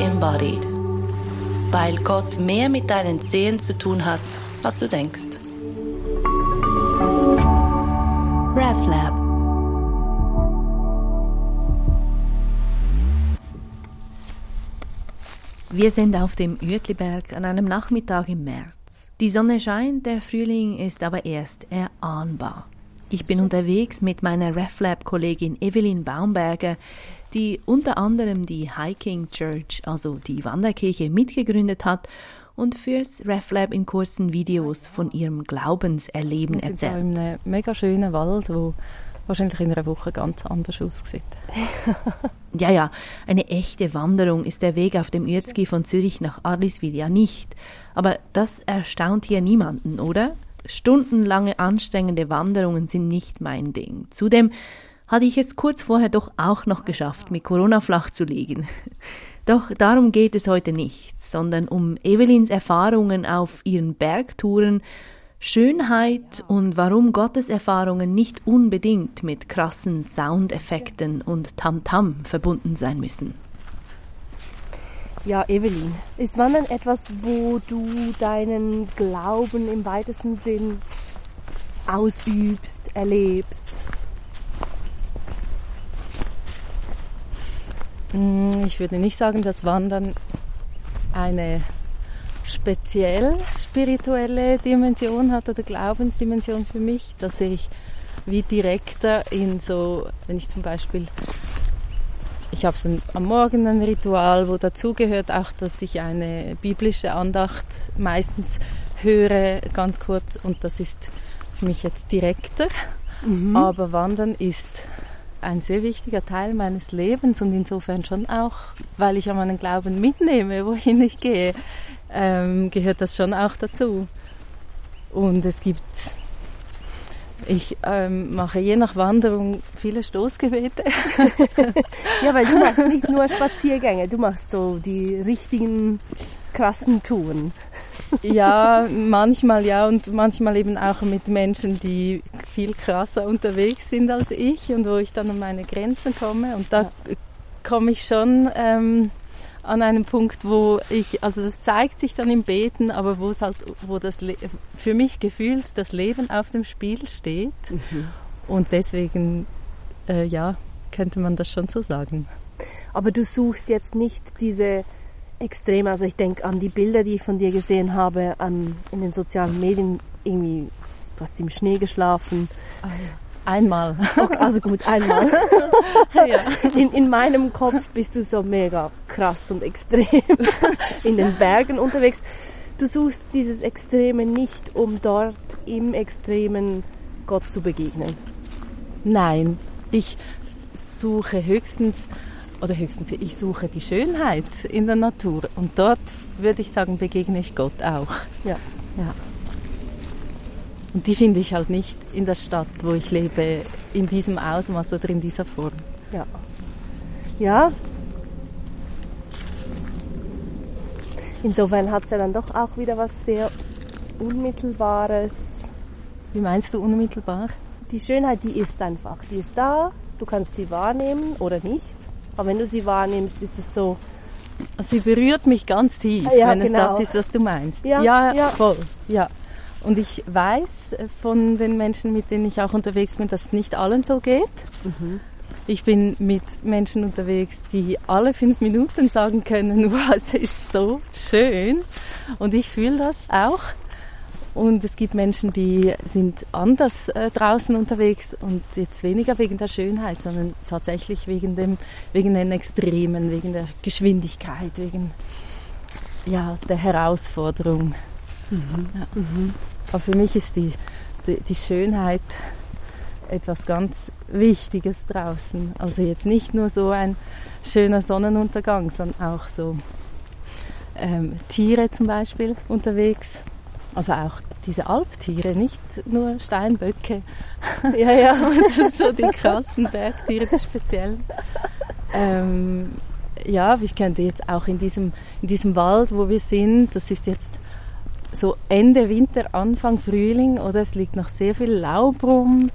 embodied. Weil Gott mehr mit deinen Zehen zu tun hat, als du denkst. RefLab Wir sind auf dem Uetliberg an einem Nachmittag im März. Die Sonne scheint, der Frühling ist aber erst erahnbar. Ich bin unterwegs mit meiner RefLab-Kollegin Evelyn Baumberger, die unter anderem die Hiking Church, also die Wanderkirche, mitgegründet hat und fürs RefLab in kurzen Videos von ihrem Glaubenserleben Wir erzählt. Wir sind in einem mega schönen Wald, wo wahrscheinlich in einer Woche ganz anders aussieht. ja, ja, eine echte Wanderung ist der Weg auf dem Uetzki von Zürich nach Arliswil ja nicht. Aber das erstaunt hier niemanden, oder? Stundenlange anstrengende Wanderungen sind nicht mein Ding. Zudem hatte ich es kurz vorher doch auch noch geschafft, mit Corona flach zu legen. Doch darum geht es heute nicht, sondern um Evelyns Erfahrungen auf ihren Bergtouren, Schönheit und warum Gottes Erfahrungen nicht unbedingt mit krassen Soundeffekten und Tamtam -Tam verbunden sein müssen. Ja, Evelyn, ist Wandern etwas, wo du deinen Glauben im weitesten Sinn ausübst, erlebst? Ich würde nicht sagen, dass Wandern eine speziell spirituelle Dimension hat oder Glaubensdimension für mich. Da sehe ich wie direkter in so, wenn ich zum Beispiel, ich habe so am Morgen ein Ritual, wo dazugehört auch, dass ich eine biblische Andacht meistens höre, ganz kurz, und das ist für mich jetzt direkter. Mhm. Aber Wandern ist ein sehr wichtiger Teil meines Lebens und insofern schon auch, weil ich ja meinen Glauben mitnehme, wohin ich gehe, ähm, gehört das schon auch dazu. Und es gibt, ich ähm, mache je nach Wanderung viele Stoßgebete. ja, weil du machst nicht nur Spaziergänge, du machst so die richtigen krassen Touren. Ja, manchmal ja und manchmal eben auch mit Menschen, die viel krasser unterwegs sind als ich und wo ich dann an meine Grenzen komme und da ja. komme ich schon ähm, an einem Punkt, wo ich, also das zeigt sich dann im Beten, aber wo es halt, wo das Le für mich gefühlt das Leben auf dem Spiel steht mhm. und deswegen, äh, ja, könnte man das schon so sagen. Aber du suchst jetzt nicht diese extrem. Also ich denke an die Bilder, die ich von dir gesehen habe, an, in den sozialen Medien, irgendwie fast im Schnee geschlafen. Ah, einmal. Okay, also gut, einmal. ja. in, in meinem Kopf bist du so mega krass und extrem in den Bergen unterwegs. Du suchst dieses Extreme nicht, um dort im Extremen Gott zu begegnen. Nein, ich suche höchstens oder höchstens ich suche die Schönheit in der Natur und dort würde ich sagen, begegne ich Gott auch. Ja. ja. Und die finde ich halt nicht in der Stadt, wo ich lebe, in diesem Ausmaß oder in dieser Form. Ja. Ja. Insofern hat es ja dann doch auch wieder was sehr Unmittelbares. Wie meinst du unmittelbar? Die Schönheit, die ist einfach. Die ist da, du kannst sie wahrnehmen oder nicht. Aber wenn du sie wahrnimmst, ist es so. Sie berührt mich ganz tief, ja, wenn genau. es das ist, was du meinst. Ja, ja, ja, voll. Ja. Und ich weiß von den Menschen, mit denen ich auch unterwegs bin, dass es nicht allen so geht. Mhm. Ich bin mit Menschen unterwegs, die alle fünf Minuten sagen können, wow, es ist so schön. Und ich fühle das auch. Und es gibt Menschen, die sind anders äh, draußen unterwegs und jetzt weniger wegen der Schönheit, sondern tatsächlich wegen dem, wegen den Extremen, wegen der Geschwindigkeit, wegen ja, der Herausforderung. Mhm. Ja. Mhm. Aber für mich ist die, die, die Schönheit etwas ganz Wichtiges draußen. Also jetzt nicht nur so ein schöner Sonnenuntergang, sondern auch so ähm, Tiere zum Beispiel unterwegs also auch diese Alptiere, nicht nur Steinböcke. Ja, ja. so die krassen Bergtiere, die speziellen. Ähm, ja, ich könnte jetzt auch in diesem, in diesem Wald, wo wir sind, das ist jetzt so Ende Winter, Anfang Frühling, oder es liegt noch sehr viel Laub rum.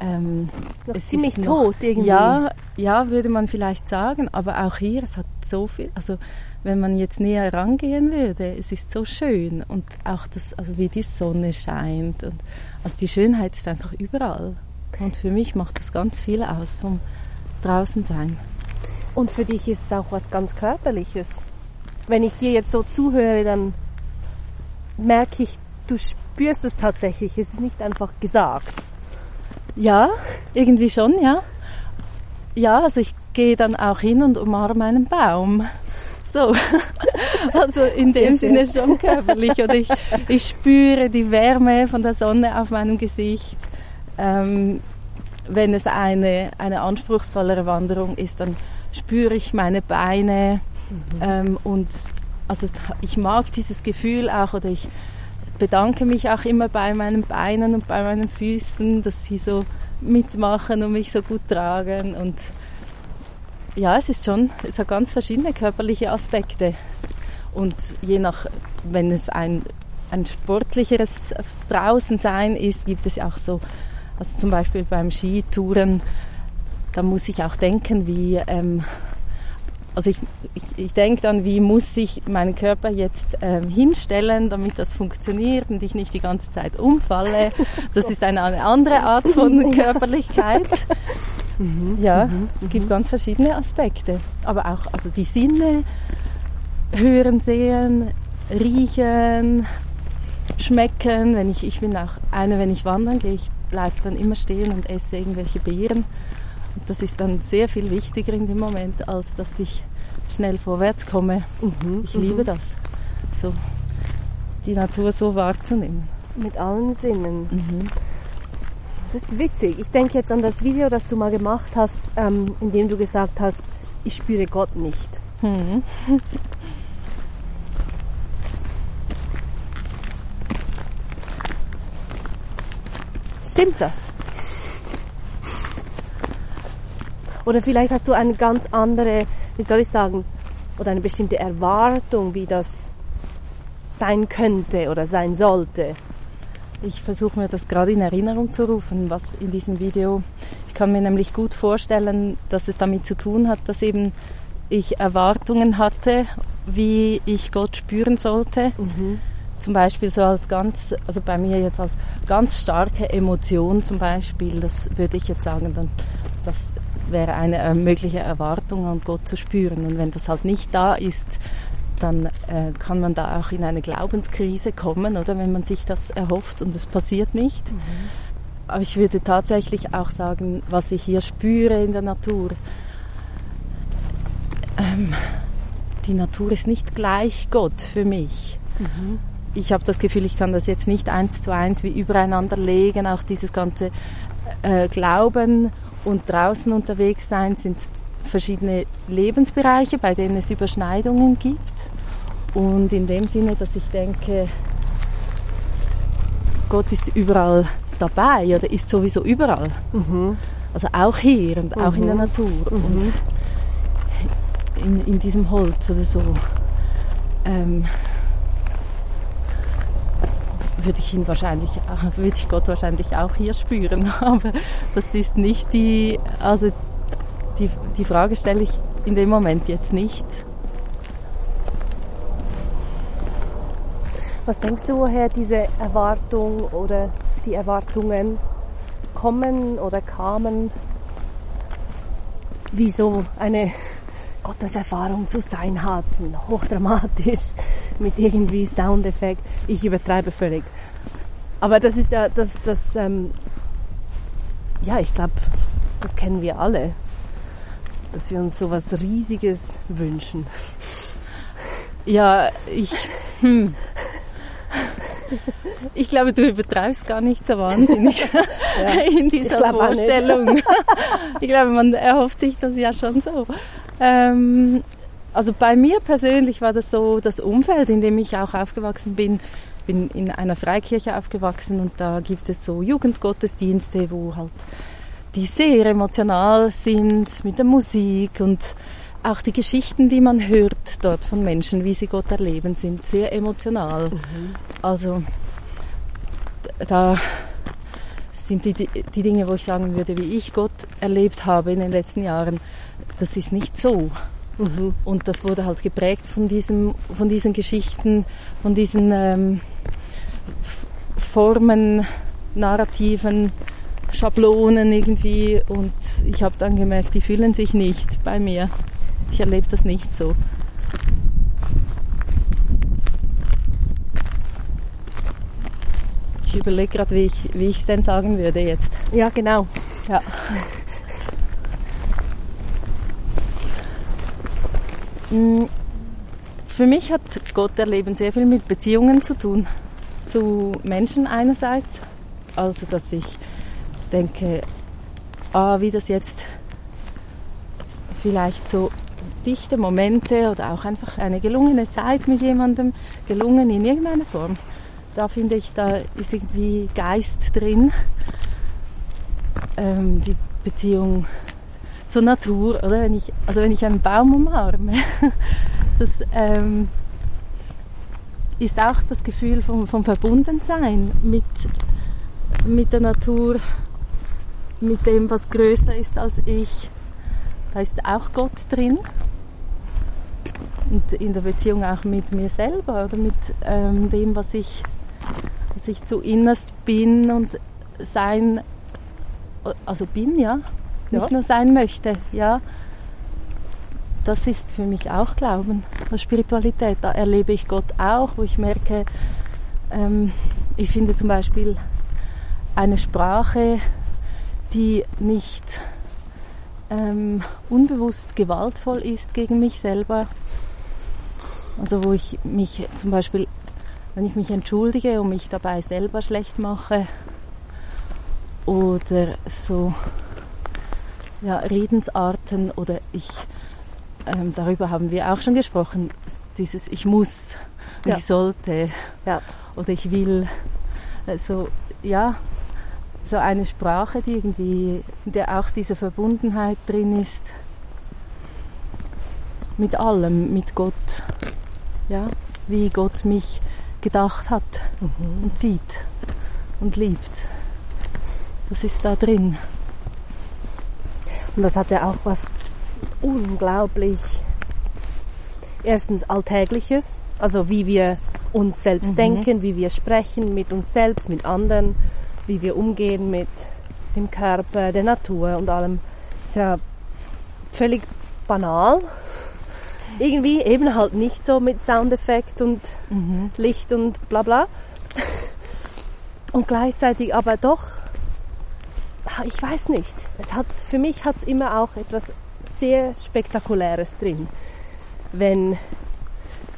ähm, Noch es ziemlich ist noch- tot irgendwie. Ja, ja, würde man vielleicht sagen, aber auch hier, es hat so viel, also wenn man jetzt näher rangehen würde, es ist so schön und auch das, also wie die Sonne scheint und also die Schönheit ist einfach überall und für mich macht das ganz viel aus vom draußen sein. Und für dich ist es auch was ganz Körperliches. Wenn ich dir jetzt so zuhöre, dann merke ich, du spürst es tatsächlich. Es ist nicht einfach gesagt. Ja, irgendwie schon, ja. Ja, also ich gehe dann auch hin und umarme einen Baum. So, also in dem. Sinne schon körperlich. Oder ich, ich spüre die Wärme von der Sonne auf meinem Gesicht. Ähm, wenn es eine, eine anspruchsvollere Wanderung ist, dann spüre ich meine Beine. Ähm, und also ich mag dieses Gefühl auch, oder ich bedanke mich auch immer bei meinen Beinen und bei meinen Füßen, dass sie so mitmachen und mich so gut tragen. Und ja, es ist schon, es hat ganz verschiedene körperliche Aspekte. Und je nach, wenn es ein, ein sportlicheres Draußensein ist, gibt es ja auch so, also zum Beispiel beim Skitouren, da muss ich auch denken, wie, ähm, also ich, ich, ich denke dann, wie muss ich meinen Körper jetzt ähm, hinstellen, damit das funktioniert und ich nicht die ganze Zeit umfalle. Das ist eine, eine andere Art von Körperlichkeit. Ja, es gibt ganz verschiedene Aspekte. Aber auch also die Sinne, hören, sehen, riechen, schmecken. Wenn ich, ich bin auch eine, wenn ich wandern gehe, ich bleibe dann immer stehen und esse irgendwelche Beeren. Das ist dann sehr viel wichtiger in dem Moment, als dass ich schnell vorwärts komme. ich liebe das, so die Natur so wahrzunehmen. Mit allen Sinnen. Mhm. Das ist witzig. Ich denke jetzt an das Video, das du mal gemacht hast, ähm, in dem du gesagt hast, ich spüre Gott nicht. Mhm. Stimmt das? Oder vielleicht hast du eine ganz andere, wie soll ich sagen, oder eine bestimmte Erwartung, wie das sein könnte oder sein sollte. Ich versuche mir das gerade in Erinnerung zu rufen, was in diesem Video. Ich kann mir nämlich gut vorstellen, dass es damit zu tun hat, dass eben ich Erwartungen hatte, wie ich Gott spüren sollte. Zum Beispiel so als ganz, also bei mir jetzt als ganz starke Emotion zum Beispiel, das würde ich jetzt sagen, dann, das wäre eine äh, mögliche Erwartung an Gott zu spüren. Und wenn das halt nicht da ist, dann äh, kann man da auch in eine Glaubenskrise kommen, oder wenn man sich das erhofft und es passiert nicht. Aber ich würde tatsächlich auch sagen, was ich hier spüre in der Natur, ähm, die Natur ist nicht gleich Gott für mich. Ich habe das Gefühl, ich kann das jetzt nicht eins zu eins wie übereinander legen. Auch dieses ganze äh, Glauben und draußen unterwegs sein sind verschiedene Lebensbereiche, bei denen es Überschneidungen gibt. Und in dem Sinne, dass ich denke, Gott ist überall dabei oder ist sowieso überall. Also auch hier und auch in der Natur und in, in diesem Holz oder so. Ähm, würde ich ihn wahrscheinlich, würde ich Gott wahrscheinlich auch hier spüren. Aber das ist nicht die, also die, die Frage stelle ich in dem Moment jetzt nicht. Was denkst du, woher diese Erwartung oder die Erwartungen kommen oder kamen? Wie so eine Gotteserfahrung zu sein hat, hochdramatisch, mit irgendwie Soundeffekt. Ich übertreibe völlig. Aber das ist ja, das, das, ähm, ja, ich glaube, das kennen wir alle, dass wir uns sowas Riesiges wünschen. Ja, ich, hm. Ich glaube, du übertreibst gar nicht so wahnsinnig in dieser ich. Vorstellung. ich glaube, man erhofft sich das ja schon so. Ähm, also bei mir persönlich war das so das Umfeld, in dem ich auch aufgewachsen bin. bin in einer Freikirche aufgewachsen und da gibt es so Jugendgottesdienste, wo halt die sehr emotional sind mit der Musik und auch die Geschichten, die man hört dort von Menschen, wie sie Gott erleben, sind sehr emotional. Also d- da sind die, die Dinge, wo ich sagen würde, wie ich Gott erlebt habe in den letzten Jahren, das ist nicht so. Mhm. Und das wurde halt geprägt von, diesem, von diesen Geschichten, von diesen ähm, Formen, Narrativen, Schablonen irgendwie. Und ich habe dann gemerkt, die fühlen sich nicht bei mir. Ich erlebe das nicht so. Ich überlege gerade, wie ich wie es denn sagen würde jetzt. Ja, genau. Ja. für mich hat Gott erleben sehr viel mit Beziehungen zu tun. Zu Menschen einerseits, also dass ich denke, ah, wie das jetzt vielleicht so dichte Momente oder auch einfach eine gelungene Zeit mit jemandem, gelungen in irgendeiner Form, da finde ich, da ist irgendwie Geist drin. Ähm, die Beziehung zur Natur, oder wenn ich, also wenn ich einen Baum umarme, das ähm, ist auch das Gefühl vom, vom Verbundensein mit, mit der Natur, mit dem, was größer ist als ich. Da ist auch Gott drin. Und in der Beziehung auch mit mir selber oder mit ähm, dem, was ich dass ich zu innerst bin und sein, also bin ja, nicht ja. nur sein möchte, ja. Das ist für mich auch Glauben, das Spiritualität. Da erlebe ich Gott auch, wo ich merke, ähm, ich finde zum Beispiel eine Sprache, die nicht ähm, unbewusst gewaltvoll ist gegen mich selber. Also wo ich mich zum Beispiel wenn ich mich entschuldige und mich dabei selber schlecht mache oder so ja, Redensarten oder ich, ähm, darüber haben wir auch schon gesprochen, dieses ich muss, ja. ich sollte ja. oder ich will, also ja, so eine Sprache, die irgendwie, in der auch diese Verbundenheit drin ist mit allem, mit Gott, ja, wie Gott mich gedacht hat mhm. und sieht und liebt. Das ist da drin. Und das hat ja auch was unglaublich, erstens Alltägliches, also wie wir uns selbst mhm. denken, wie wir sprechen mit uns selbst, mit anderen, wie wir umgehen mit dem Körper, der Natur und allem. Ist ja völlig banal, irgendwie eben halt nicht so mit Soundeffekt und mhm. Licht und bla bla. Und gleichzeitig aber doch, ich weiß nicht, es hat, für mich hat es immer auch etwas sehr Spektakuläres drin. Wenn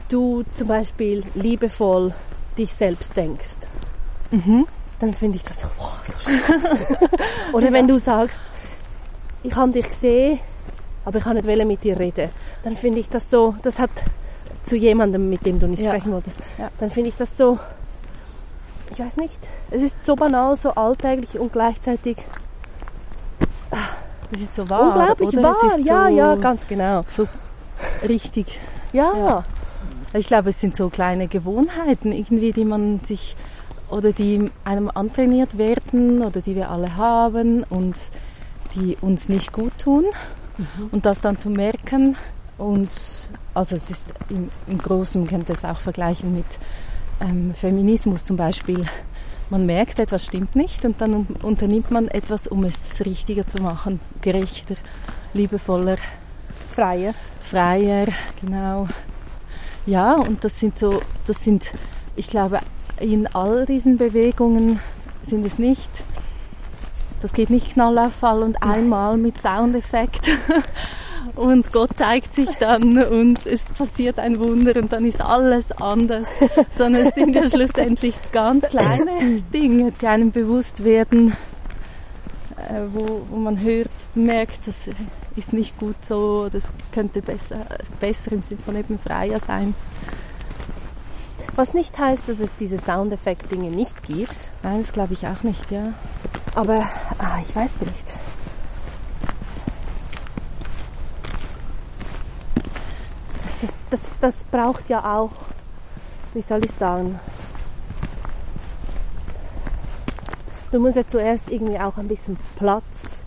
du zum Beispiel liebevoll dich selbst denkst, mhm. dann finde ich das so, wow, so schön. Oder wenn du sagst, ich habe dich gesehen, aber ich kann nicht mit dir reden dann finde ich das so, das hat zu jemandem, mit dem du nicht ja. sprechen wolltest, ja. dann finde ich das so, ich weiß nicht, es ist so banal, so alltäglich und gleichzeitig es ist so wahr, unglaublich oder? wahr, ja, so ja, ganz genau. So richtig. Ja. ja. Ich glaube, es sind so kleine Gewohnheiten irgendwie, die man sich oder die einem antrainiert werden oder die wir alle haben und die uns nicht gut tun. Mhm. Und das dann zu merken, und also es ist im, im Großen, man könnte es auch vergleichen mit ähm, Feminismus zum Beispiel. Man merkt, etwas stimmt nicht und dann unternimmt man etwas, um es richtiger zu machen, gerechter, liebevoller, freier. Freier, genau. Ja, und das sind so, das sind, ich glaube, in all diesen Bewegungen sind es nicht das geht nicht knallauffall und einmal mit Soundeffekt, und Gott zeigt sich dann und es passiert ein Wunder und dann ist alles anders, sondern es sind ja schlussendlich ganz kleine Dinge, die einem bewusst werden, äh, wo, wo man hört, merkt, das ist nicht gut so, das könnte besser, besser im Sinne von eben freier sein. Was nicht heißt, dass es diese Soundeffekt-Dinge nicht gibt. Nein, das glaube ich auch nicht, ja. Aber ah, ich weiß nicht. das, das braucht ja auch, wie soll ich sagen, du musst ja zuerst irgendwie auch ein bisschen Platz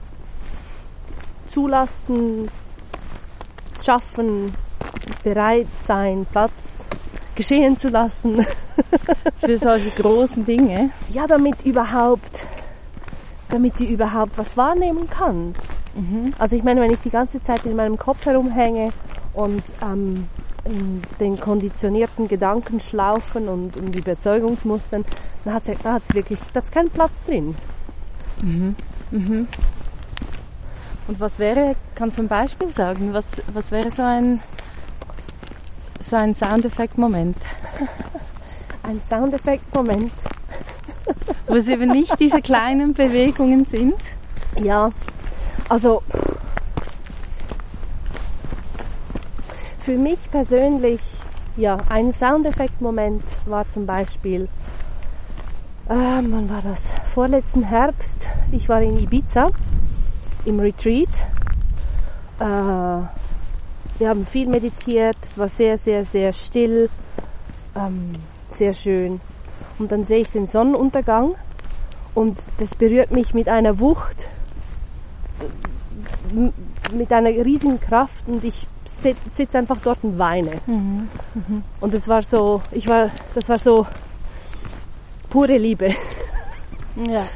zulassen, schaffen, bereit sein, Platz geschehen zu lassen. Für solche großen Dinge? Ja, damit überhaupt, damit du überhaupt was wahrnehmen kannst. Mhm. Also ich meine, wenn ich die ganze Zeit in meinem Kopf herumhänge und ähm, in den konditionierten Gedankenschlaufen und, und Überzeugungsmustern, dann hat es da hat's wirklich da hat's keinen Platz drin. Mhm. Mhm. Und was wäre, kannst du ein Beispiel sagen, was, was wäre so ein, so ein Soundeffekt-Moment? Ein Soundeffekt-Moment. Wo es eben nicht diese kleinen Bewegungen sind? Ja, also für mich persönlich, ja, ein Soundeffekt-Moment war zum Beispiel, äh, wann war das? Vorletzten Herbst. Ich war in Ibiza im Retreat. Äh, wir haben viel meditiert, es war sehr, sehr, sehr still, ähm, sehr schön. Und dann sehe ich den Sonnenuntergang und das berührt mich mit einer Wucht, mit einer riesigen Kraft und ich sitze einfach dort und weine. Mhm. Mhm. Und das war so, ich war, das war so pure Liebe. Ja.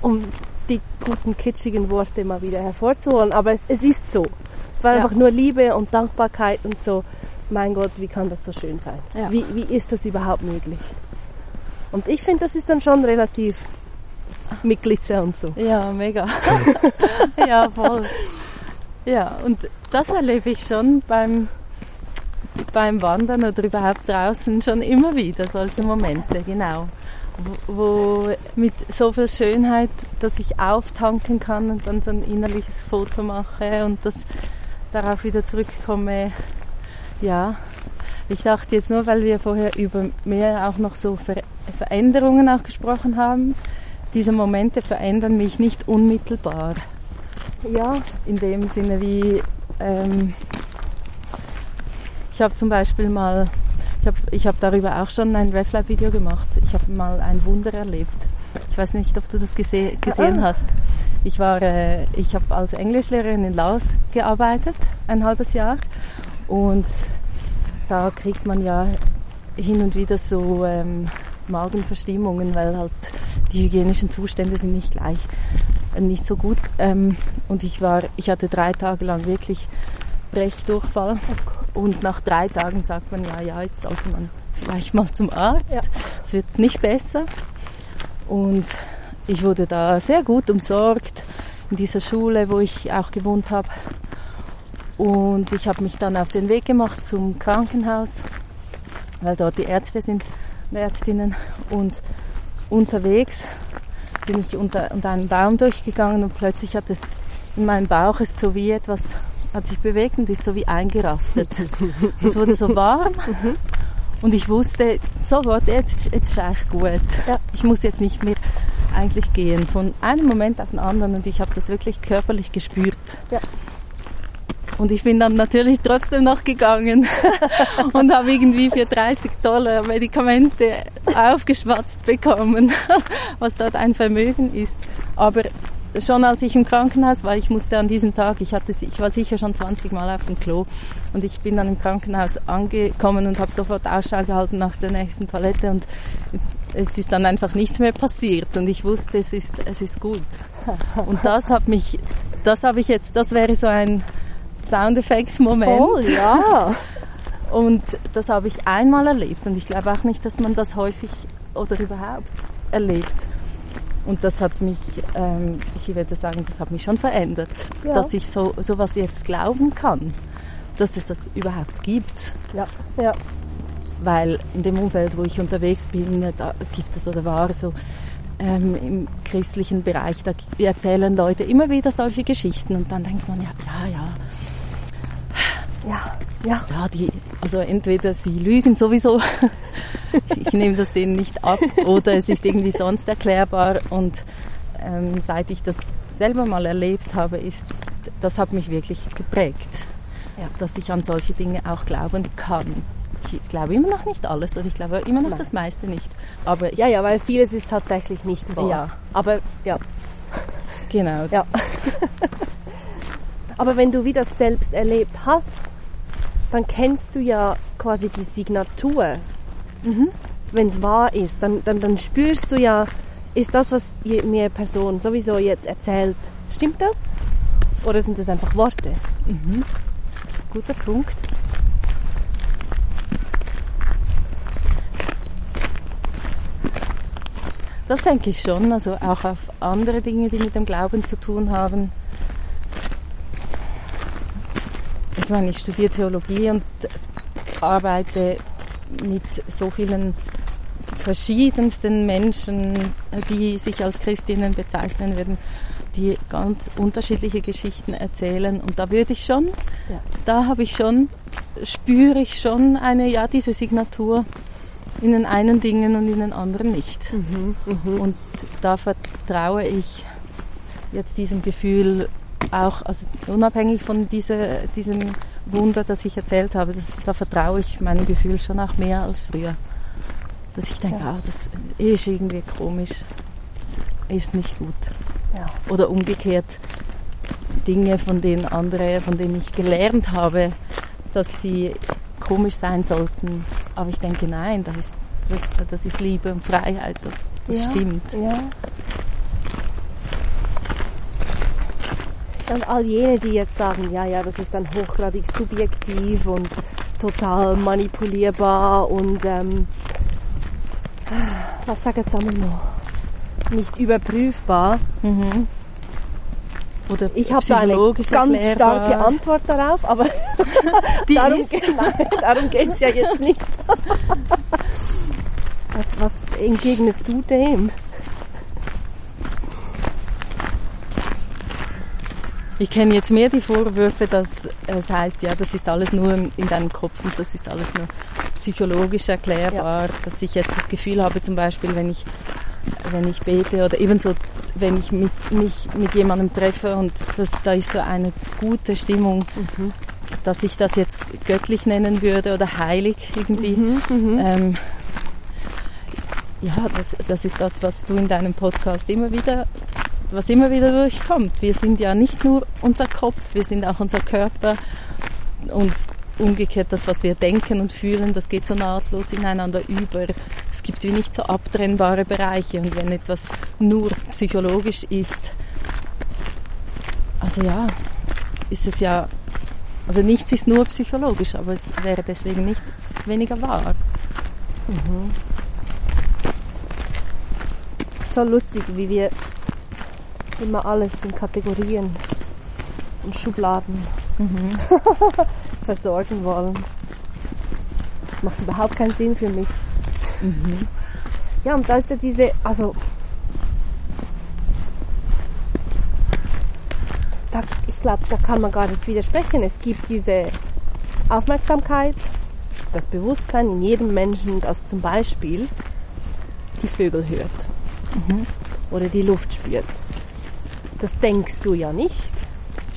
Um die guten, kitschigen Worte mal wieder hervorzuholen. Aber es, es ist so. Es war ja. einfach nur Liebe und Dankbarkeit und so. Mein Gott, wie kann das so schön sein? Ja. Wie, wie ist das überhaupt möglich? Und ich finde, das ist dann schon relativ mit Glitzer und so. Ja, mega. ja, voll. Ja, und das erlebe ich schon beim, beim Wandern oder überhaupt draußen schon immer wieder, solche Momente, genau wo mit so viel Schönheit, dass ich auftanken kann und dann so ein innerliches Foto mache und das darauf wieder zurückkomme. Ja, ich dachte jetzt nur, weil wir vorher über mehr auch noch so Ver Veränderungen auch gesprochen haben, diese Momente verändern mich nicht unmittelbar. Ja. In dem Sinne wie ähm, ich habe zum Beispiel mal ich habe ich hab darüber auch schon ein RefLab-Video gemacht. Ich habe mal ein Wunder erlebt. Ich weiß nicht, ob du das gese gesehen ah. hast. Ich, äh, ich habe als Englischlehrerin in Laos gearbeitet, ein halbes Jahr. Und da kriegt man ja hin und wieder so ähm, Magenverstimmungen, weil halt die hygienischen Zustände sind nicht gleich, äh, nicht so gut. Ähm, und ich war, ich hatte drei Tage lang wirklich Brechdurchfall. Und nach drei Tagen sagt man, ja, ja, jetzt sollte man vielleicht mal zum Arzt. Ja. Es wird nicht besser. Und ich wurde da sehr gut umsorgt in dieser Schule, wo ich auch gewohnt habe. Und ich habe mich dann auf den Weg gemacht zum Krankenhaus, weil dort die Ärzte sind, die Ärztinnen. Und unterwegs bin ich unter, unter einen Baum durchgegangen und plötzlich hat es in meinem Bauch ist so wie etwas hat sich bewegt und ist so wie eingerastet. es wurde so warm und ich wusste sofort, jetzt, jetzt ist eigentlich gut. Ja. Ich muss jetzt nicht mehr eigentlich gehen. Von einem Moment auf den anderen und ich habe das wirklich körperlich gespürt. Ja. Und ich bin dann natürlich trotzdem noch gegangen und habe irgendwie für 30 Dollar Medikamente aufgeschwatzt bekommen, was dort ein Vermögen ist. Aber schon als ich im Krankenhaus war, ich musste an diesem Tag, ich, hatte, ich war sicher schon 20 Mal auf dem Klo und ich bin dann im Krankenhaus angekommen und habe sofort Ausschau gehalten nach der nächsten Toilette und es ist dann einfach nichts mehr passiert und ich wusste, es ist, es ist gut. Und das hat mich, das habe ich jetzt, das wäre so ein Soundeffekts-Moment. Voll, ja. Und das habe ich einmal erlebt und ich glaube auch nicht, dass man das häufig oder überhaupt erlebt. Und das hat mich, ähm, ich würde sagen, das hat mich schon verändert, ja. dass ich so sowas jetzt glauben kann, dass es das überhaupt gibt. Ja, ja. Weil in dem Umfeld, wo ich unterwegs bin, da gibt es oder war so ähm, im christlichen Bereich, da erzählen Leute immer wieder solche Geschichten und dann denkt man, ja, ja, ja. Ja, ja. Ja, die, also entweder sie lügen sowieso, ich nehme das denen nicht ab, oder es ist irgendwie sonst erklärbar. Und ähm, seit ich das selber mal erlebt habe, ist, das hat mich wirklich geprägt, ja. dass ich an solche Dinge auch glauben kann. Ich glaube immer noch nicht alles, also ich glaube immer noch Nein. das meiste nicht. Aber ja, ja, weil vieles ist tatsächlich nicht wahr. Ja. Aber ja. Genau. Ja. Aber wenn du wieder selbst erlebt hast, dann kennst du ja quasi die Signatur. Mhm. Wenn es wahr ist, dann, dann, dann spürst du ja, ist das, was mir Person sowieso jetzt erzählt, stimmt das? Oder sind das einfach Worte? Mhm. Guter Punkt. Das denke ich schon, also auch auf andere Dinge, die mit dem Glauben zu tun haben. Ich meine, ich studiere Theologie und arbeite mit so vielen verschiedensten Menschen, die sich als Christinnen bezeichnen würden, die ganz unterschiedliche Geschichten erzählen. Und da würde ich schon, ja. da habe ich schon, spüre ich schon eine, ja, diese Signatur in den einen Dingen und in den anderen nicht. Mhm, mh. Und da vertraue ich jetzt diesem Gefühl auch, also unabhängig von dieser, diesem Wunder, das ich erzählt habe, das, da vertraue ich meinem Gefühl schon auch mehr als früher. Dass ich denke, ja. ah, das ist irgendwie komisch, das ist nicht gut. Ja. Oder umgekehrt Dinge, von denen andere, von denen ich gelernt habe, dass sie komisch sein sollten. Aber ich denke, nein, das ist, das, das ist Liebe und Freiheit. Das ja, stimmt. Ja. Und all jene, die jetzt sagen, ja, ja, das ist dann hochgradig subjektiv und total manipulierbar und ähm, was sagt jetzt noch? Nicht überprüfbar. Mhm. Oder ich habe da eine ganz erklärbar. starke Antwort darauf, aber darum, darum geht es ja jetzt nicht. was, was entgegnest du dem? Ich kenne jetzt mehr die Vorwürfe, dass es heißt, ja, das ist alles nur in deinem Kopf und das ist alles nur psychologisch erklärbar, ja. dass ich jetzt das Gefühl habe, zum Beispiel, wenn ich wenn ich bete oder ebenso, wenn ich mit, mich mit jemandem treffe und das, da ist so eine gute Stimmung, mhm. dass ich das jetzt göttlich nennen würde oder heilig irgendwie. Mhm, mhm. ähm, ja, das, das ist das, was du in deinem Podcast immer wieder, was immer wieder durchkommt. Wir sind ja nicht nur unser Kopf, wir sind auch unser Körper und umgekehrt das, was wir denken und fühlen, das geht so nahtlos ineinander über gibt wie nicht so abtrennbare Bereiche und wenn etwas nur psychologisch ist, also ja, ist es ja, also nichts ist nur psychologisch, aber es wäre deswegen nicht weniger wahr. Mhm. So lustig, wie wir immer alles in Kategorien und Schubladen mhm. versorgen wollen. Macht überhaupt keinen Sinn für mich. Mhm. Ja, und da ist ja diese, also da, ich glaube, da kann man gar nicht widersprechen. Es gibt diese Aufmerksamkeit, das Bewusstsein in jedem Menschen, das zum Beispiel die Vögel hört mhm. oder die Luft spürt. Das denkst du ja nicht.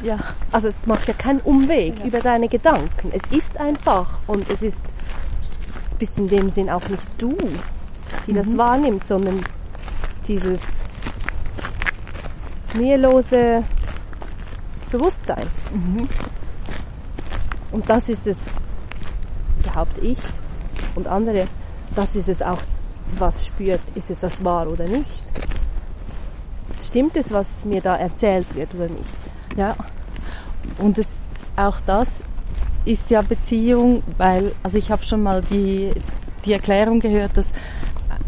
Ja. Also es macht ja keinen Umweg ja. über deine Gedanken. Es ist einfach und es ist bist in dem Sinn auch nicht du, die mhm. das wahrnimmt, sondern dieses schmierlose Bewusstsein. Mhm. Und das ist es, behaupte ich und andere, das ist es auch, was spürt, ist jetzt das wahr oder nicht. Stimmt es, was mir da erzählt wird oder nicht? Ja. Und es, auch das ist ja Beziehung, weil, also ich habe schon mal die, die Erklärung gehört, dass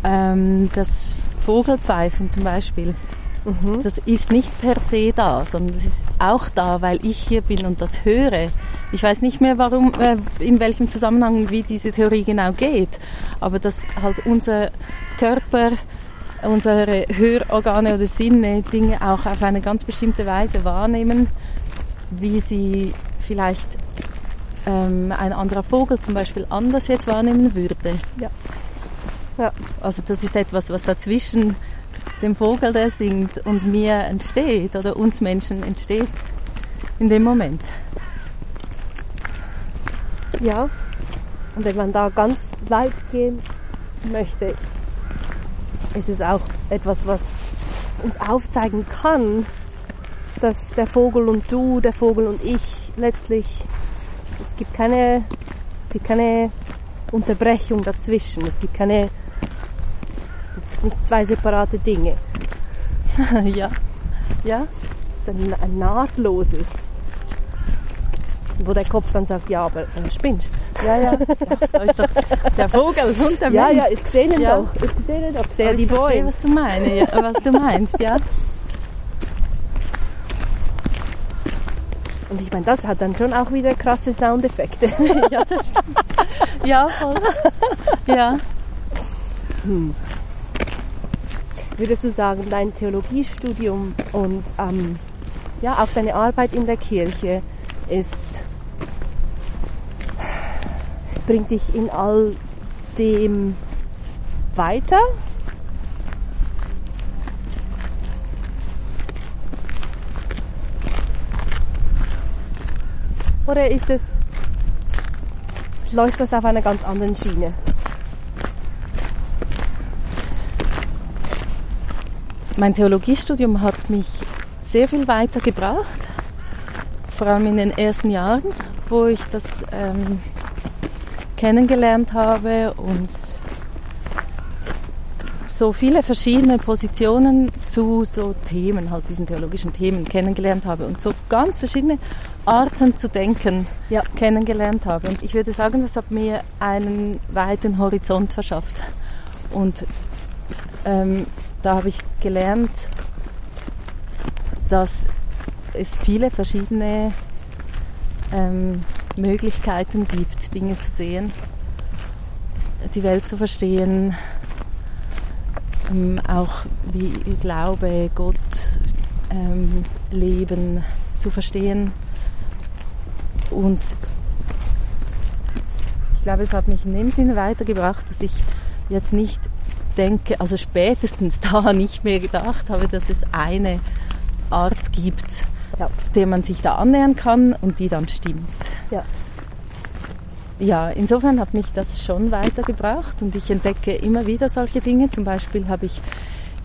ähm, das Vogelpfeifen zum Beispiel, mhm. das ist nicht per se da, sondern es ist auch da, weil ich hier bin und das höre. Ich weiß nicht mehr, warum, äh, in welchem Zusammenhang, wie diese Theorie genau geht, aber dass halt unser Körper unsere Hörorgane oder Sinne Dinge auch auf eine ganz bestimmte Weise wahrnehmen, wie sie vielleicht ähm, ein anderer Vogel zum Beispiel anders jetzt wahrnehmen würde. Ja. ja. Also das ist etwas, was dazwischen dem Vogel, der singt, und mir entsteht oder uns Menschen entsteht in dem Moment. Ja. Und wenn man da ganz weit gehen möchte, ist es auch etwas, was uns aufzeigen kann, dass der Vogel und du, der Vogel und ich letztlich, es gibt keine, es gibt keine Unterbrechung dazwischen, es gibt keine, es sind nicht zwei separate Dinge. ja, ja. Es ist ein, ein nahtloses wo der Kopf dann sagt, ja, aber äh, spinnst. Ja, ja, ja. Ist doch der Vogel und der Ja, Mensch. ja, ich sehe ihn Ja. doch. Ich sehe ihn doch. Ich sehe die ich verstehe, Bäume. was du meinst, ja, was du meinst, ja. Und ich meine, das hat dann schon auch wieder krasse Soundeffekte. ja, das stimmt. Ja, voll. Ja. Würdest du sagen, dein Theologiestudium und ähm, ja, auch deine Arbeit in der Kirche ist, bringt dich in all dem weiter? Oder ist es, läuft das auf einer ganz anderen Schiene? Mein Theologiestudium hat mich sehr viel weitergebracht, vor allem in den ersten Jahren, wo ich das ähm, kennengelernt habe und so viele verschiedene Positionen zu so Themen, halt diesen theologischen Themen kennengelernt habe und so ganz verschiedene Arten zu denken Ja. kennengelernt habe. Und ich würde sagen, das hat mir einen weiten Horizont verschafft. Und ähm, da habe ich gelernt, dass es viele verschiedene ähm, Möglichkeiten gibt, Dinge zu sehen, die Welt zu verstehen, ähm, auch wie Glaube, Gott, ähm, Leben zu verstehen. Und ich glaube, es hat mich in dem Sinne weitergebracht, dass ich jetzt nicht denke, also spätestens da nicht mehr gedacht habe, dass es eine Art gibt, Ja. der man sich da annähern kann und die dann stimmt. Ja. Ja, insofern hat mich das schon weitergebracht und ich entdecke immer wieder solche Dinge. Zum Beispiel habe ich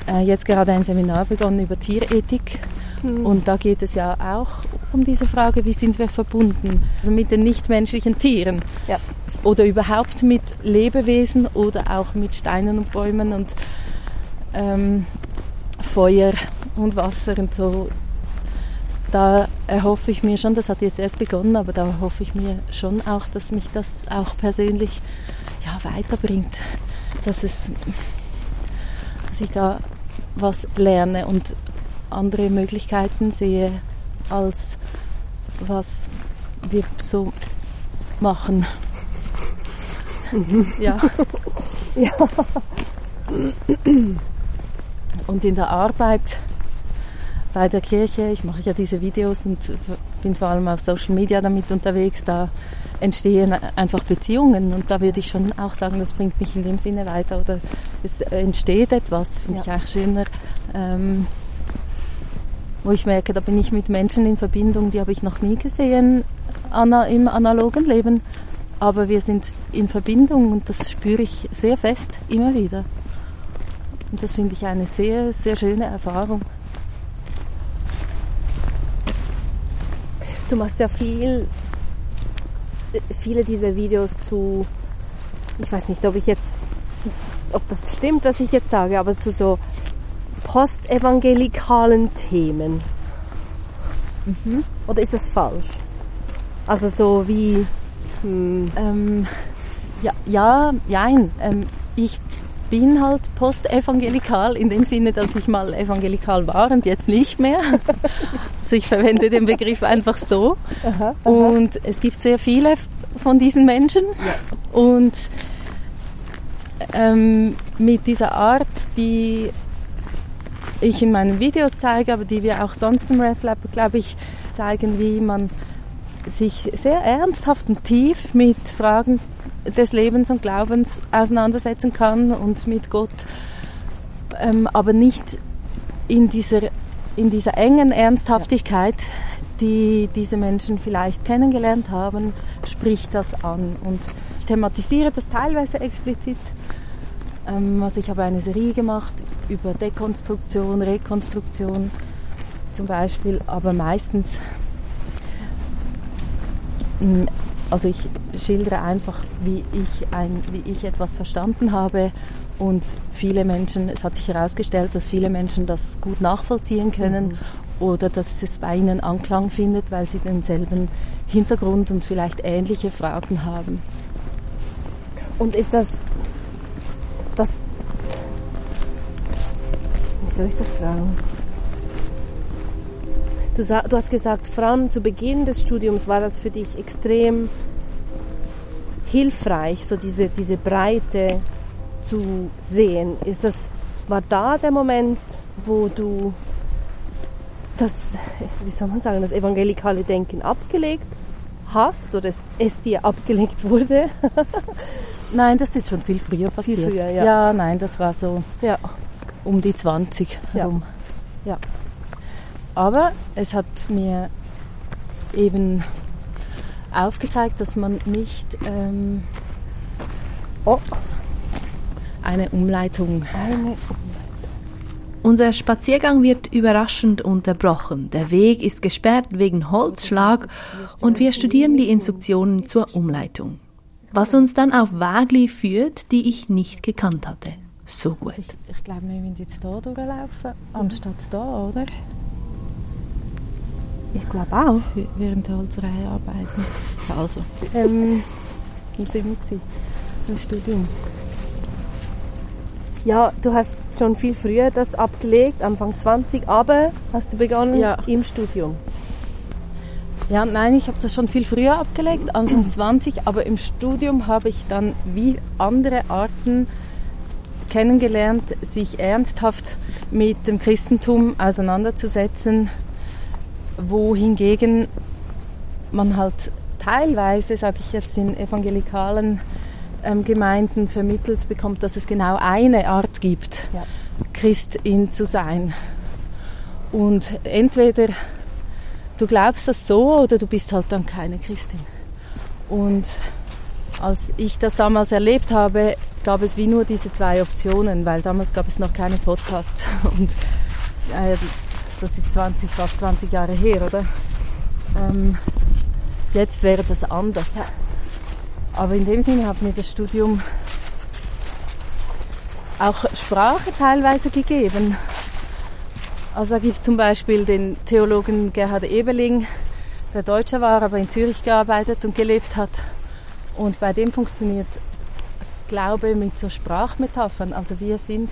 äh, jetzt gerade ein Seminar begonnen über Tierethik und da geht es ja auch um diese Frage, wie sind wir verbunden also mit den nichtmenschlichen Tieren Ja. oder überhaupt mit Lebewesen oder auch mit Steinen und Bäumen und ähm, Feuer und Wasser und so. Da erhoffe ich mir schon, das hat jetzt erst begonnen, aber da hoffe ich mir schon auch, dass mich das auch persönlich ja, weiterbringt, dass, es, dass ich da was lerne und andere Möglichkeiten sehe, als was wir so machen. ja. Ja. Und in der Arbeit bei der Kirche, ich mache ja diese Videos und bin vor allem auf Social Media damit unterwegs, da entstehen einfach Beziehungen und da würde ich schon auch sagen, das bringt mich in dem Sinne weiter oder es entsteht etwas, finde ich auch schöner, ähm, wo ich merke, da bin ich mit Menschen in Verbindung, die habe ich noch nie gesehen ana im analogen Leben, aber wir sind in Verbindung und das spüre ich sehr fest immer wieder. Und das finde ich eine sehr, sehr schöne Erfahrung. Du machst ja viel, viele dieser Videos zu, ich weiß nicht, ob ich jetzt, ob das stimmt, was ich jetzt sage, aber zu so postevangelikalen Themen. Oder ist das falsch? Also so wie, hm, Ähm, ja, ja, jein. Ähm, ich bin halt postevangelikal in dem Sinne, dass ich mal evangelikal war und jetzt nicht mehr. Also ich verwende den Begriff einfach so. Und es gibt sehr viele von diesen Menschen. Und ähm, mit dieser Art, die ich in meinen Videos zeige, aber die wir auch sonst im RefLab, glaube ich, zeigen, wie man sich sehr ernsthaft und tief mit Fragen des Lebens und Glaubens auseinandersetzen kann und mit Gott, ähm, aber nicht in dieser, in dieser engen Ernsthaftigkeit, die diese Menschen vielleicht kennengelernt haben, spricht das an. Und ich thematisiere das teilweise explizit. Ähm, also ich habe eine Serie gemacht über Dekonstruktion, Rekonstruktion zum Beispiel, aber meistens, mm, also ich schildere einfach, wie ich, ein, wie ich etwas verstanden habe und viele Menschen, es hat sich herausgestellt, dass viele Menschen das gut nachvollziehen können mhm. oder dass es bei ihnen Anklang findet, weil sie denselben Hintergrund und vielleicht ähnliche Fragen haben. Und ist das, das wie soll ich das fragen? Du, du hast gesagt, Fran, zu Beginn des Studiums war das für dich extrem hilfreich, so diese, diese Breite zu sehen. Ist das, war da der Moment, wo du das, wie soll man sagen, das evangelikale Denken abgelegt hast oder es, es dir abgelegt wurde? nein, das ist schon viel früher passiert. Viel früher, ja. Ja, nein, das war so ja. um die 20 herum. Ja. ja. Aber es hat mir eben aufgezeigt, dass man nicht ähm, oh, eine Umleitung. Eine unser Spaziergang wird überraschend unterbrochen. Der Weg ist gesperrt wegen Holzschlag und wir studieren die Instruktionen zur Umleitung. Was uns dann auf Wagli führt, die ich nicht gekannt hatte. So gut. Also ich, ich glaube, wir müssen jetzt hier durchlaufen, anstatt da, oder? Ich glaube auch. Während der Holzerei arbeiten. Also, ähm, wie sind wir im Studium? Ja, du hast schon viel früher das abgelegt, Anfang 20, aber hast du begonnen ja. im Studium? Ja, nein, ich habe das schon viel früher abgelegt, Anfang 20, aber im Studium habe ich dann wie andere Arten kennengelernt, sich ernsthaft mit dem Christentum auseinanderzusetzen, wohingegen man halt teilweise, sage ich jetzt, in evangelikalen ähm, Gemeinden vermittelt bekommt, dass es genau eine Art gibt, ja. Christin zu sein. Und entweder du glaubst das so oder du bist halt dann keine Christin. Und als ich das damals erlebt habe, gab es wie nur diese zwei Optionen, weil damals gab es noch keine Podcasts. Und äh, das ist 20, fast 20 Jahre her, oder? Ähm, jetzt wäre das anders. Ja. Aber in dem Sinne hat mir das Studium auch Sprache teilweise gegeben. Also da gibt es zum Beispiel den Theologen Gerhard Ebeling, der Deutscher war, aber in Zürich gearbeitet und gelebt hat. Und bei dem funktioniert Glaube mit so Sprachmetaphern. Also wir sind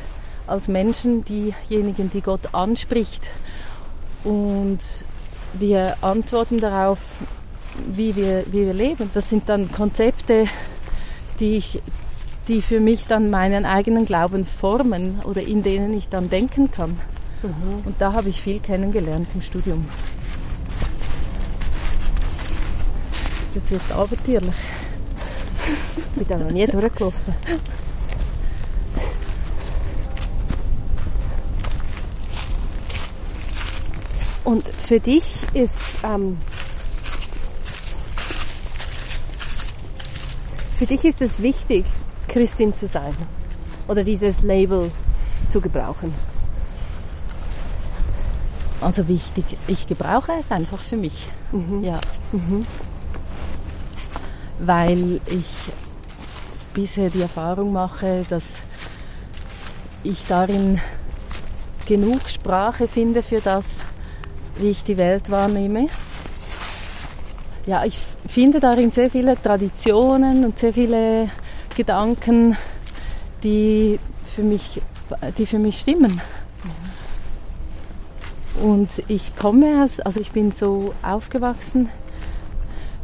als Menschen diejenigen, die Gott anspricht. Und wir antworten darauf, wie wir, wie wir leben. Das sind dann Konzepte, die, ich, die für mich dann meinen eigenen Glauben formen oder in denen ich dann denken kann. Mhm. Und da habe ich viel kennengelernt im Studium. Das wird abenteuerlich. Ich bin da noch nie durchgelaufen. Und für dich ist ähm, für dich ist es wichtig, Christin zu sein oder dieses Label zu gebrauchen. Also wichtig, ich gebrauche es einfach für mich. Mhm. Ja. Mhm. Weil ich bisher die Erfahrung mache, dass ich darin genug Sprache finde für das, wie ich die Welt wahrnehme. Ja, ich finde darin sehr viele Traditionen und sehr viele Gedanken, die für mich, die für mich stimmen. Und ich komme aus, also ich bin so aufgewachsen,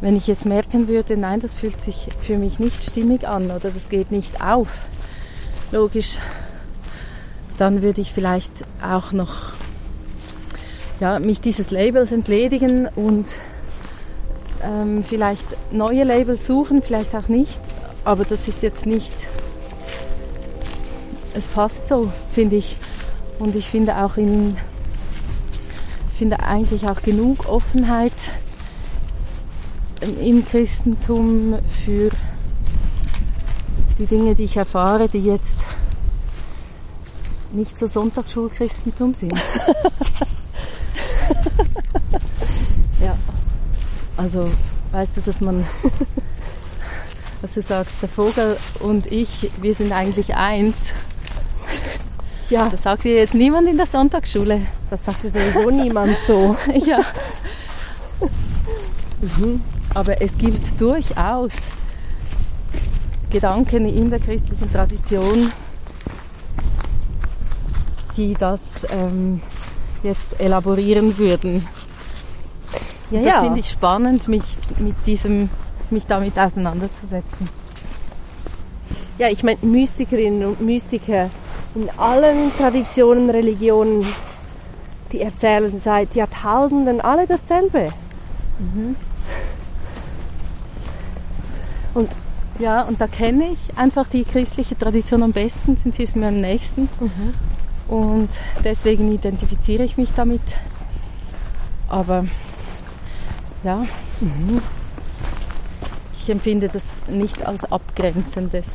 wenn ich jetzt merken würde, nein, das fühlt sich für mich nicht stimmig an oder das geht nicht auf, logisch, dann würde ich vielleicht auch noch ja, mich dieses Labels entledigen und ähm, vielleicht neue Labels suchen, vielleicht auch nicht, aber das ist jetzt nicht, es passt so, finde ich. Und ich finde auch in finde eigentlich auch genug Offenheit im Christentum für die Dinge, die ich erfahre, die jetzt nicht so Sonntagsschulchristentum sind. ja. Also, weißt du, dass man, was du sagst, der Vogel und ich, wir sind eigentlich eins. Ja. Das sagt dir jetzt niemand in der Sonntagsschule. Das sagt dir sowieso niemand so. ja. Mhm. Aber es gibt durchaus Gedanken in der christlichen Tradition, die das ähm, jetzt elaborieren würden. Ja, das ja. finde ich spannend, mich mit diesem, mich damit auseinanderzusetzen. Ja, ich meine, Mystikerinnen und Mystiker in allen Traditionen, Religionen, die erzählen seit Jahrtausenden alle dasselbe. Mhm. Und ja, und da kenne ich einfach die christliche Tradition am besten, sind sie es mir am nächsten. Mhm. Und deswegen identifiziere ich mich damit. Aber ja, mhm. ich empfinde das nicht als abgrenzendes,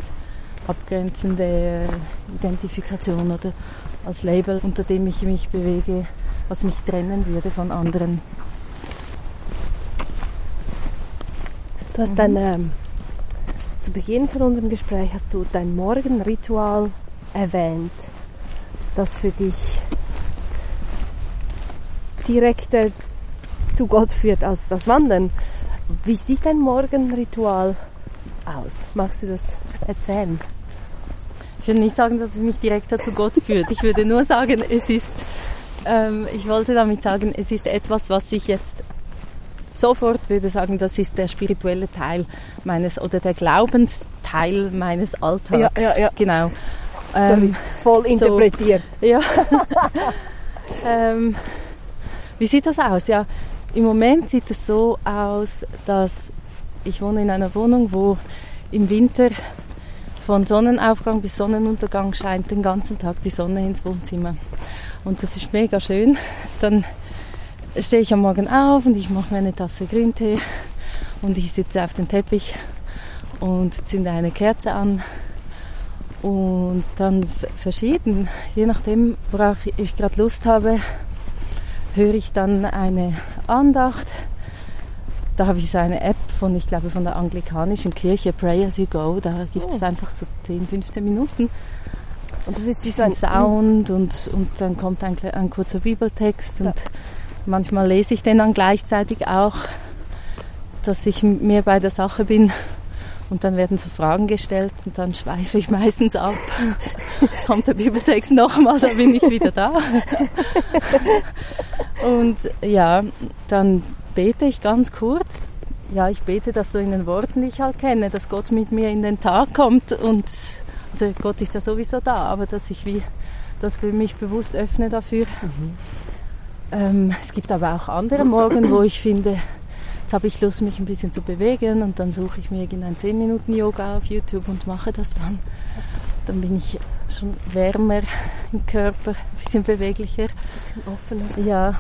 abgrenzende Identifikation oder als Label, unter dem ich mich bewege, was mich trennen würde von anderen. Du hast mhm. dann ähm, zu Beginn von unserem Gespräch hast du dein Morgenritual erwähnt das für dich direkter zu Gott führt als das Wandern. Wie sieht dein Morgenritual aus? Magst du das erzählen? Ich würde nicht sagen, dass es mich direkter zu Gott führt. Ich würde nur sagen, es ist, ähm, ich wollte damit sagen, es ist etwas, was ich jetzt sofort würde sagen, das ist der spirituelle Teil meines oder der Glaubensteil meines Alltags. Ja, ja, ja. Genau. Ähm, voll interpretiert. So, ja. ähm, wie sieht das aus? Ja, im Moment sieht es so aus, dass ich wohne in einer Wohnung, wo im Winter von Sonnenaufgang bis Sonnenuntergang scheint den ganzen Tag die Sonne ins Wohnzimmer. Und das ist mega schön. Dann stehe ich am Morgen auf und ich mache mir eine Tasse Grüntee und ich sitze auf dem Teppich und zünde eine Kerze an und dann verschieden, je nachdem, worauf ich gerade Lust habe, höre ich dann eine Andacht. Da habe ich so eine App von, ich glaube, von der anglikanischen Kirche, Pray as you go. Da gibt es oh. einfach so 10, 15 Minuten. Und das ist wie so ein Sound und, und dann kommt ein, ein kurzer Bibeltext und ja. manchmal lese ich den dann gleichzeitig auch, dass ich mehr bei der Sache bin und dann werden so Fragen gestellt und dann schweife ich meistens ab. Kommt der Bibeltext nochmal, dann bin ich wieder da. und ja, dann bete ich ganz kurz. Ja, ich bete das so in den Worten, die ich halt kenne, dass Gott mit mir in den Tag kommt und also Gott ist ja sowieso da, aber dass ich wie das für mich bewusst öffne dafür. Mhm. Ähm, es gibt aber auch andere Morgen, wo ich finde, habe ich Lust, mich ein bisschen zu bewegen und dann suche ich mir irgendein 10 Minuten Yoga auf YouTube und mache das dann. Dann bin ich schon wärmer im Körper, ein bisschen beweglicher. Ein bisschen offener. Ja.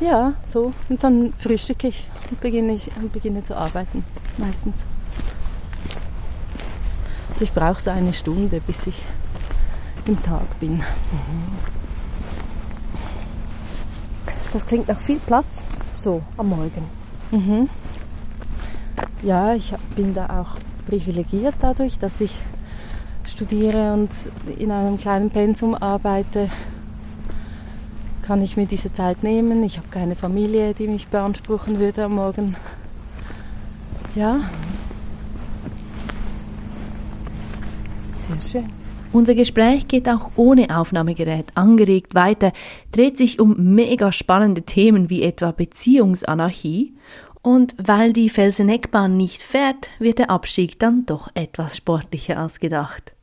Ja, so. Und dann frühstücke ich und beginne, ich, und beginne zu arbeiten, meistens. Also ich brauche so eine Stunde, bis ich im Tag bin. Mhm. Das klingt nach viel Platz, so am Morgen. Mhm. Ja, ich bin da auch privilegiert dadurch, dass ich studiere und in einem kleinen Pensum arbeite. Kann ich mir diese Zeit nehmen. Ich habe keine Familie, die mich beanspruchen würde am Morgen. Ja. Sehr schön. Unser Gespräch geht auch ohne Aufnahmegerät angeregt weiter, dreht sich um mega spannende Themen wie etwa Beziehungsanarchie. Und weil die Felseneckbahn nicht fährt, wird der Abstieg dann doch etwas sportlicher als gedacht.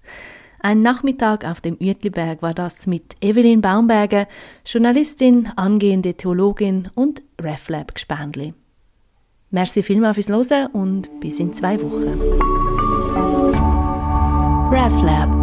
Ein Nachmittag auf dem Uetliberg war das mit Evelyn Baumberger, Journalistin, angehende Theologin und RefLab Gespendli. Merci vielmals fürs Hören und bis in zwei Wochen. RefLab